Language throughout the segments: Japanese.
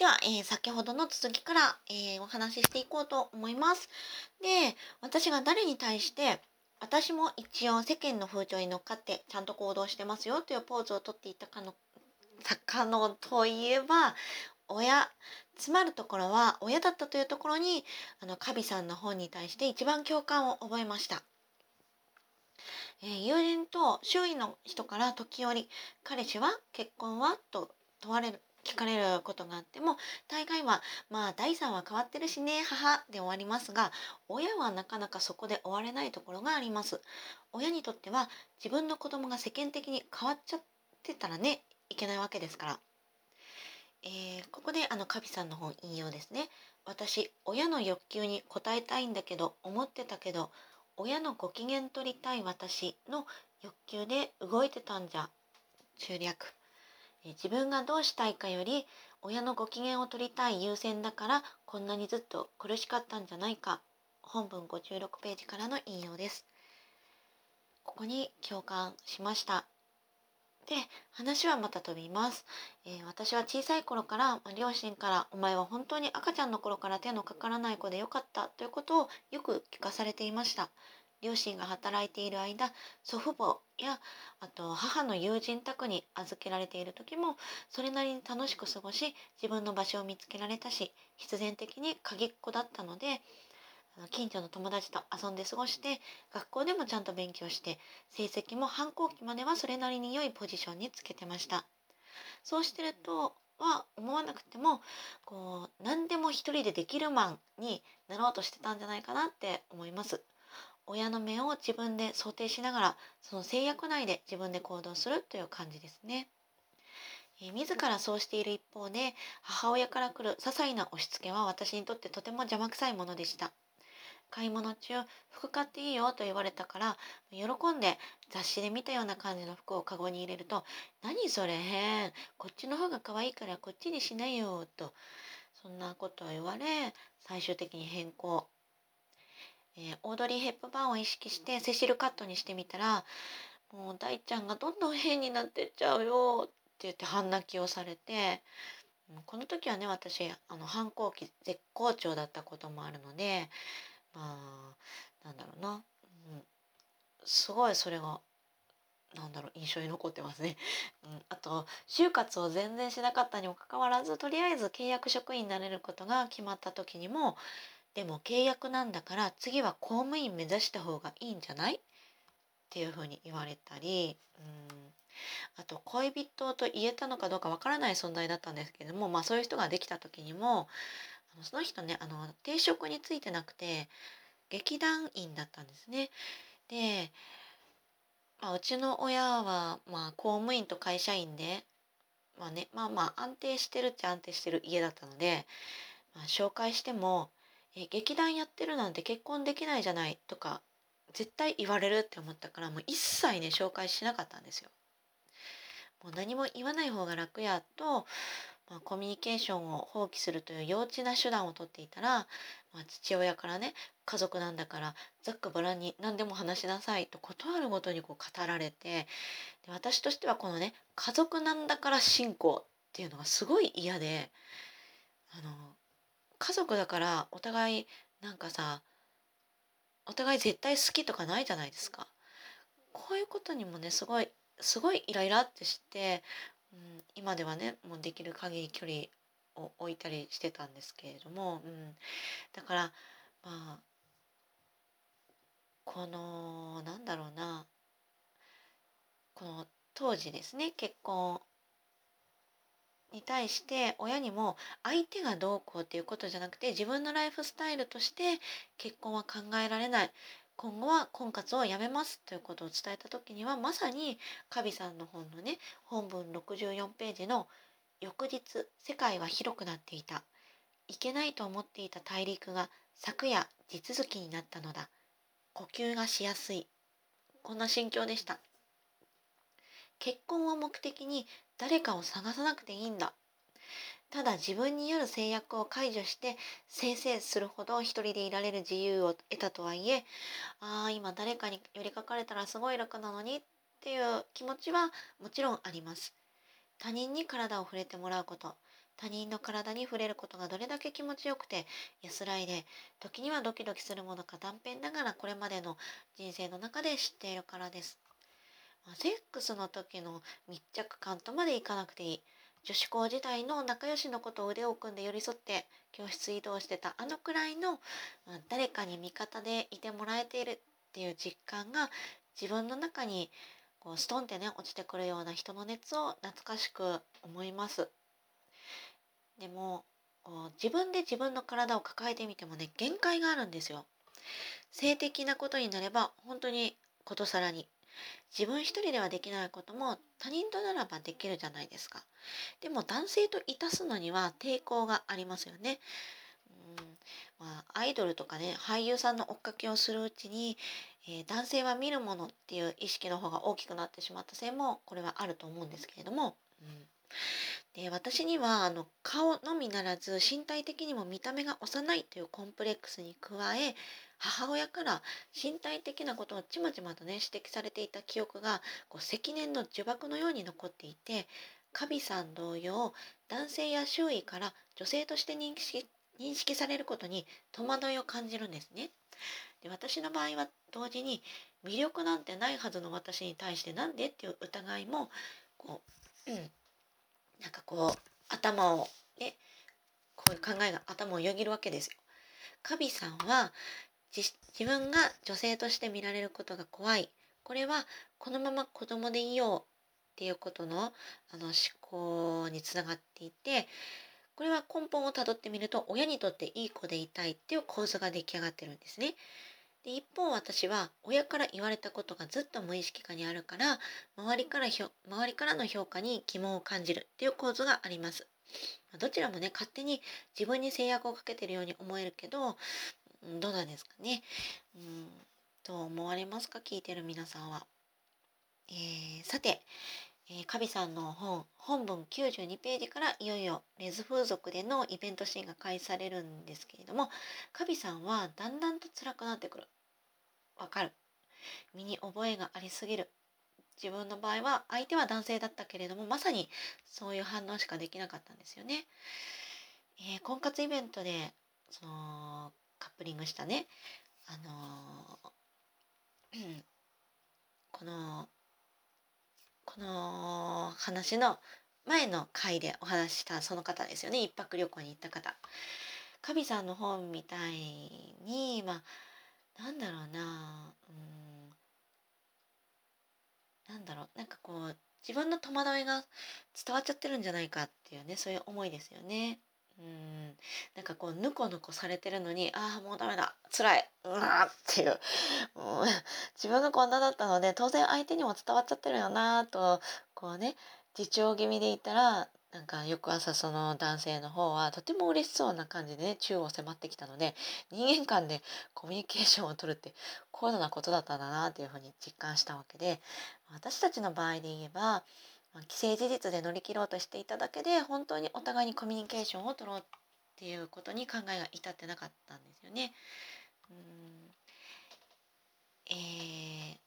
では、えー、先ほどの続きから、えー、お話ししていこうと思います。で、私が誰に対して、私も一応世間の風潮に乗っかってちゃんと行動してますよというポーズをとっていたかの、かのといえば、親、つまるところは親だったというところに、あの、カビさんの本に対して一番共感を覚えました。えー、友人と周囲の人から時折、彼氏は結婚はと問われる聞かれることがあっても大概はまあ第3は変わってるしね母で終わりますが親はなかなかそこで終われないところがあります。親にとっては自分の子供が世間的に変わっちゃってたらねいけないわけですから、えー、ここであのカビさんの本引用ですね。私親の欲求に応えたいんだけど思ってたけど親のご機嫌取りたい私の欲求で動いてたんじゃ中略。自分がどうしたいかより親のご機嫌を取りたい優先だからこんなにずっと苦しかったんじゃないか。本文56ページからの引用です。ここに共感しました。で話はまた飛びます、えー、私は小さい頃から、両親から「お前は本当に赤ちゃんの頃から手のかからない子でよかった」ということをよく聞かされていました。両親が働いている間祖父母やあと母の友人宅に預けられている時もそれなりに楽しく過ごし自分の場所を見つけられたし必然的に鍵っ子だったので近所の友達と遊んで過ごして学校でもちゃんと勉強して成績も反抗期まではそれなりに良いポジションにつけてました。そうしてるとは思わなくてもこう何でも一人でできるマンになろうとしてたんじゃないかなって思います。親の目を自分で想定しながらその制約内で自分で行動するという感じですね。え、自らそうしている一方で母親から来る些細な押し付けは私にとってとても邪魔くさいものでした。買い物中服買っていいよと言われたから喜んで雑誌で見たような感じの服をカゴに入れると「何それ変こっちの方が可愛いからこっちにしないよ」とそんなことを言われ最終的に変更えー、オードリー・ヘップバーンを意識してセシルカットにしてみたらもう大ちゃんがどんどん変になってっちゃうよって言って半泣きをされてこの時はね私あの反抗期絶好調だったこともあるのでまあなんだろうな、うん、すごいそれがなんだろう印象に残ってますね、うん、あと就活を全然しなかったにもかかわらずとりあえず契約職員になれることが決まった時にもでも契約なんだから次は公務員目指した方がいいんじゃない？っていうふうに言われたりうんあと恋人と言えたのかどうかわからない存在だったんですけども、まあ、そういう人ができた時にもあのその人ねあの定職についてなくて劇団員だったんですね。で、まあ、うちの親は、まあ、公務員と会社員で、まあね、まあまあ安定してるっちゃ安定してる家だったので、まあ、紹介してもえ劇団やってるなんて結婚できないじゃないとか絶対言われるって思ったからもう一切ね紹介しなかったんですよ。もう何も言わない方が楽やと、まあ、コミュニケーションを放棄するという幼稚な手段をとっていたら、まあ、父親からね家族なんだからざっくばらんに何でも話しなさいと断るごとにこう語られてで私としてはこのね家族なんだから信仰っていうのがすごい嫌であの家族だからお互いなんかさお互い絶対好きとかないじゃないですか。こういうことにもねすごいすごいイライラってして、うん、今ではねもうできる限り距離を置いたりしてたんですけれども、うん、だからまあこのなんだろうなこの当時ですね結婚に対して親にも相手がどうこうっていうことじゃなくて自分のライフスタイルとして結婚は考えられない。今後は婚活をやめますということを伝えた時にはまさにカビさんの本のね本文64ページの翌日世界は広くなっていた。いけないと思っていた大陸が昨夜地続きになったのだ。呼吸がしやすい。こんな心境でした。結婚を目的に誰かを探さなくていいんだ。ただ自分による制約を解除してせいせいするほど一人でいられる自由を得たとはいえああ今誰かに寄りかかれたらすごい楽なのにっていう気持ちはもちろんあります。他人に体を触れてもらうこと他人の体に触れることがどれだけ気持ちよくて安らいで時にはドキドキするものか断片ながらこれまでの人生の中で知っているからです。セックスの時の密着感とまでいかなくていい。女子校時代の仲良しの子と腕を組んで寄り添って教室移動してたあのくらいの、まあ、誰かに味方でいてもらえているっていう実感が自分の中にこうストンってね落ちてくるような人の熱を懐かしく思います。でも自分で自分の体を抱えてみてもね限界があるんですよ。性的なことになれば本当にことさらに自分一人ではできないことも他人とならばできるじゃないですか。でも男性といたすのには抵抗がありますよね。うんまあ、アイドルとかね俳優さんの追っかけをするうちに、えー、男性は見るものっていう意識の方が大きくなってしまったせいもこれはあると思うんですけれども、うん、で私にはあの顔のみならず身体的にも見た目が幼いというコンプレックスに加え母親から身体的なことをちまちまとね指摘されていた記憶がこう積年の呪縛のように残っていてカビさん同様男性や周囲から女性として認識認識されることに戸惑いを感じるんですね。で私の場合は同時に魅力なんてないはずの私に対してなんでっていう疑いもこう、うん、なんかこう頭をねこういう考えが頭をよぎるわけですよ。カビさんは自分が女性として見られることが怖いこれはこのまま子供でいようっていうことのあの思考につながっていてこれは根本をたどってみると親にとっていい子でいたいっていう構図が出来上がってるんですね。で一方私は親から言われたことがずっと無意識化にあるから周りから周りからの評価に疑問を感じるっていう構図があります。どちらもね勝手に自分に制約をかけてるように思えるけどどうなんですかね。うん、どう思われますか？聞いてる皆さんは。えー、さて、えー、カビさんの本本文92ページからいよいよレズ風俗でのイベントシーンが開始されるんですけれどもカビさんはだんだんと辛くなってくるわかる身に覚えがありすぎる自分の場合は相手は男性だったけれどもまさにそういう反応しかできなかったんですよね。えー、婚活イベントでそのカップリングしたね。あのー、このこの話の前の回でお話したその方ですよね。一泊旅行に行った方。カビさんの本みたいにまあなんだろうな。うん。なんだろう。なんかこう自分の戸惑いが伝わっちゃってるんじゃないかっていうねそういう思いですよね。うん。なんかこうぬこぬこされてるのにああもうダメだ辛いうわっていう、う自分がこんなだったので当然相手にも伝わっちゃってるよなとこうね自重気味でいたらなんか翌朝その男性の方はとても嬉しそうな感じでね宙を迫ってきたので人間間でコミュニケーションを取るって高度なことだったんだなっていうふうに実感したわけで私たちの場合で言えば既成事実で乗り切ろうとしていただけで本当にお互いにコミュニケーションを取ろうっていうことに考えが至ってなかったんですよね。うん。え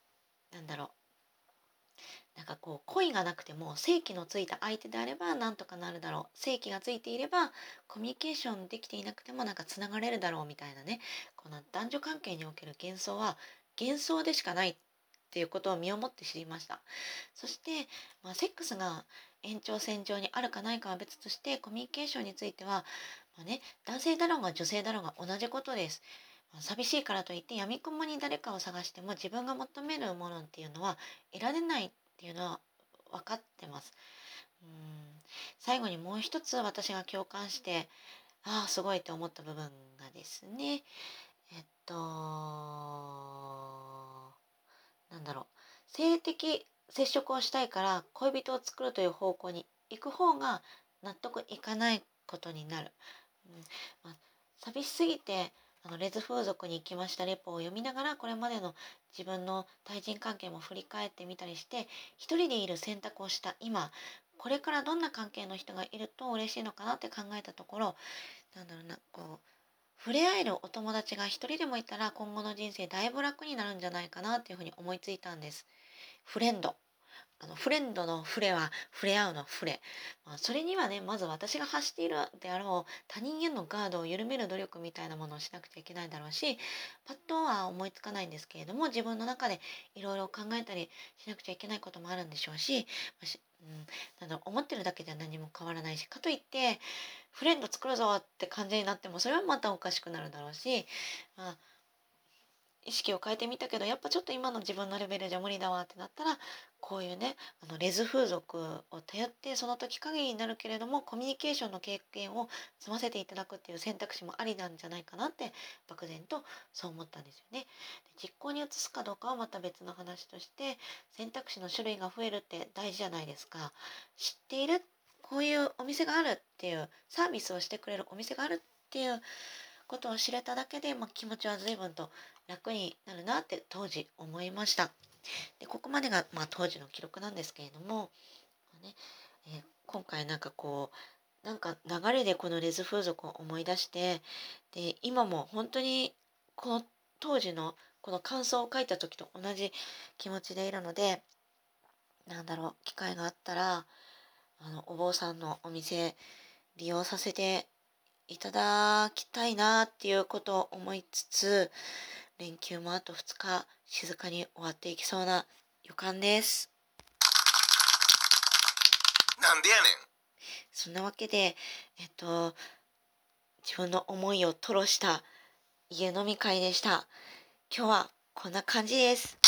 ー、なんだろう。なんかこう恋がなくても正規のついた相手であればなんとかなるだろう。正規がついていればコミュニケーションできていなくてもなんかつながれるだろうみたいなね。この男女関係における幻想は幻想でしかないっていうことを身をもって知りましたそして、まあ、セックスが延長線上にあるかないかは別としてコミュニケーションについては、まあね、男性だろうが女性だろうが同じことです。まあ、寂しいからといってやみくもに誰かを探しても自分が求めるものっていうのは得られないっていうのは分かってます。うん最後にもう一つ私が共感してああすごいって思った部分がですねえっとなんだろう。性的接触をしたいから恋人を作るという方向に行く方が納得いかないことになる。うん。まあ、寂しすぎてあのレズ風俗に行きましたレポを読みながらこれまでの自分の対人関係も振り返ってみたりして一人でいる選択をした。今これからどんな関係の人がいると嬉しいのかなって考えたところなんだろうなこう触れ合えるお友達が一人でもいたら今後の人生だいぶ楽になるんじゃないかなっていうふうに思いついたんです。フレンド。あのフレンドのフレは触れ合うのフレ、まあ、それにはねまず私が発しているであろう他人へのガードを緩める努力みたいなものをしなくちゃいけないだろうしパッとは思いつかないんですけれども自分の中でいろいろ考えたりしなくちゃいけないこともあるんでしょうし、うん、なんだ思ってるだけでは何も変わらないしかといってフレンド作るぞって感じになってもそれはまたおかしくなるだろうし、まあ意識を変えてみたけどやっぱちょっと今の自分のレベルじゃ無理だわってなったらこういうねあのレズ風俗を頼ってその時限りになるけれどもコミュニケーションの経験を積ませていただくっていう選択肢もありなんじゃないかなって漠然とそう思ったんですよね。で実行に移すかどうかはまた別の話として選択肢の種類が増えるって大事じゃないですか。知っているこういうお店があるっていうサービスをしてくれるお店があるっていうことを知れただけで、まあ、気持ちは随分と楽になるなって当時思いました。でここまでが、まあ、当時の記録なんですけれども、ねえー、今回なんかこうなんか流れでこのレズ風俗を思い出してで今も本当にこの当時のこの感想を書いた時と同じ気持ちでいるのでなんだろう機会があったらあのお坊さんのお店利用させていただきたいなっていうことを思いつつ連休もあと2日静かに終わっていきそうな予感です。なんでやねん。そんなわけでえっと自分の思いを吐露した家飲み会でした。今日はこんな感じです